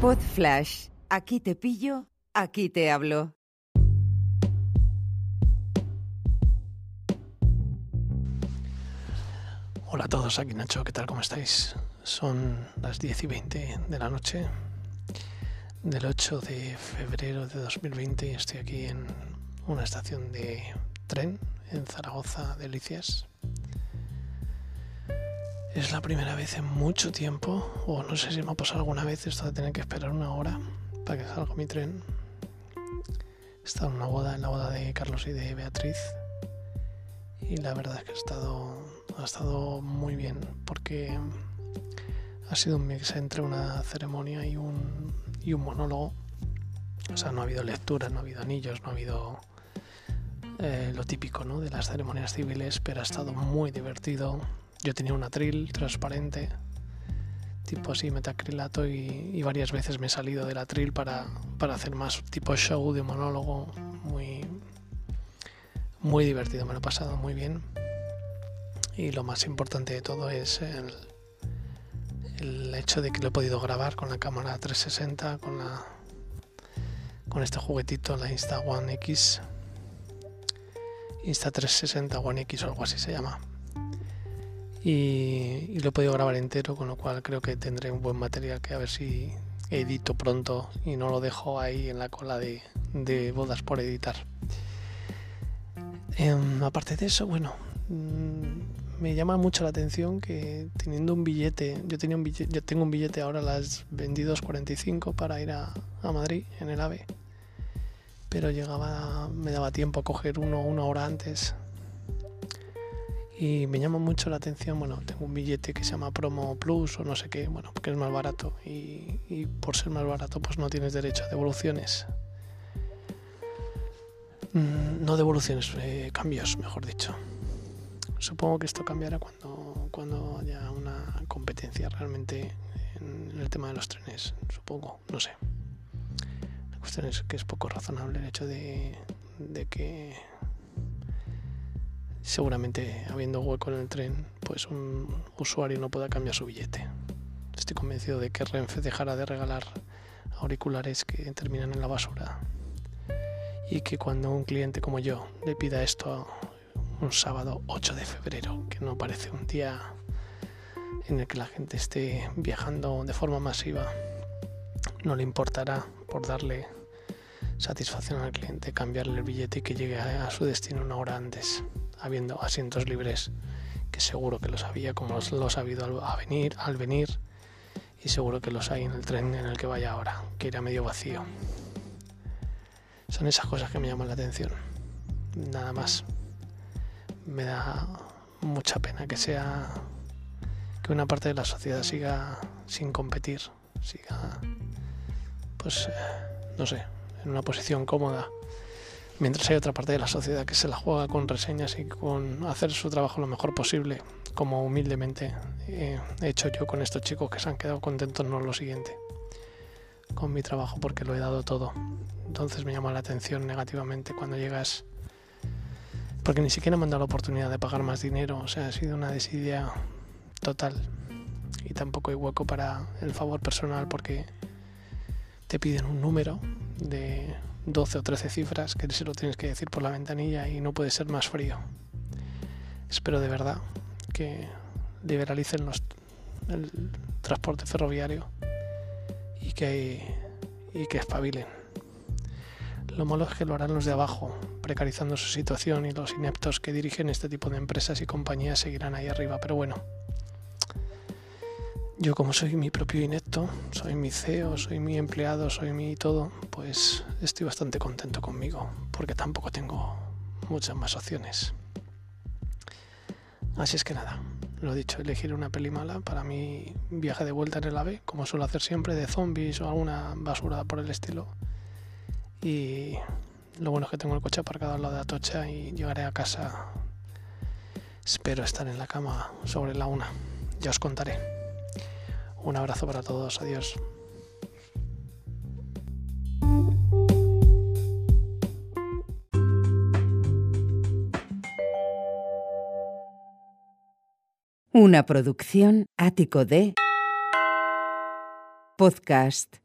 Pod Flash. Aquí te pillo, aquí te hablo. Hola a todos, aquí Nacho, ¿qué tal? ¿Cómo estáis? Son las 10 y 20 de la noche del 8 de febrero de 2020 y estoy aquí en una estación de tren en Zaragoza, Delicias. Es la primera vez en mucho tiempo, o no sé si me ha pasado alguna vez esto de tener que esperar una hora para que salga mi tren. He estado en una boda, en la boda de Carlos y de Beatriz. Y la verdad es que ha estado, ha estado muy bien, porque ha sido un mix entre una ceremonia y un, y un monólogo. O sea, no ha habido lectura, no ha habido anillos, no ha habido eh, lo típico ¿no? de las ceremonias civiles, pero ha estado muy divertido. Yo tenía un atril transparente, tipo así metacrilato, y, varias veces me he salido del atril para, para hacer más tipo show de monólogo, muy, muy divertido, me lo he pasado muy bien. Y lo más importante de todo es el, el hecho de que lo he podido grabar con la cámara 360, con la con este juguetito, la Insta One X, Insta 360 One X o algo así se llama. Y, lo he podido grabar entero, con lo cual creo que tendré un buen material que a ver si edito pronto y no lo dejo ahí en la cola de, bodas por editar. Eh, aparte de eso, bueno, mmm, me llama mucho la atención que teniendo un billete, yo tenía un billete, yo tengo un billete ahora a las 22.45 para ir a, a, Madrid en el AVE, pero llegaba, me daba tiempo a coger uno una hora antes. Y me llama mucho la atención, bueno, tengo un billete que se llama Promo Plus o no sé qué, bueno, porque es más barato y, por ser más barato pues no tienes derecho a devoluciones. Mm, no devoluciones, eh, cambios, mejor dicho. Supongo que esto cambiará cuando, cuando haya una competencia realmente en el tema de los trenes. Supongo, no sé. La cuestión es que es poco razonable el hecho de, de que seguramente habiendo hueco en el tren, pues un usuario no pueda cambiar su billete. Estoy convencido de que Renfe dejará de regalar auriculares que terminan en la basura y que cuando un cliente como yo le pida esto un sábado 8 de febrero, que no parece un día en el que la gente esté viajando de forma masiva, no le importará por darle satisfacción al cliente cambiarle el billete y que llegue a su destino una hora antes, habiendo asientos libres, que seguro que los había como los, los ha habido al, a venir, al venir, y seguro que los hay en el tren en el que vaya ahora, que irá medio vacío. Son esas cosas que me llaman la atención. Nada más. Me da mucha pena que sea que una parte de la sociedad siga sin competir, siga pues no sé, en una posición cómoda. Mientras hay otra parte de la sociedad que se la juega con reseñas y con hacer su trabajo lo mejor posible, como humildemente he hecho yo con estos chicos que se han quedado contentos, no lo siguiente con mi trabajo porque lo he dado todo. Entonces me llama la atención negativamente cuando llegas, porque ni siquiera me han dado la oportunidad de pagar más dinero, o sea, ha sido una desidia total. Y tampoco hay hueco para el favor personal porque te piden un número de 12 o 13 cifras que se lo tienes que decir por la ventanilla y no puede ser más frío. Espero de verdad que liberalicen los, el transporte ferroviario y que, y que espabilen. Lo malo es que lo harán los de abajo, precarizando su situación y los ineptos que dirigen este tipo de empresas y compañías seguirán ahí arriba. Pero bueno, yo como soy mi propio inepto, soy mi CEO, soy mi empleado, soy mi todo, pues estoy bastante contento conmigo, porque tampoco tengo muchas más opciones. Así es que nada, lo dicho, elegir una peli mala para mi viaje de vuelta en el AVE, como suelo hacer siempre, de zombies o alguna basura por el estilo. Y lo bueno es que tengo el coche aparcado al lado de Atocha y llegaré a casa. Espero estar en la cama sobre la una. Ya os contaré. Un abrazo para todos. Adiós. Una producción ático de podcast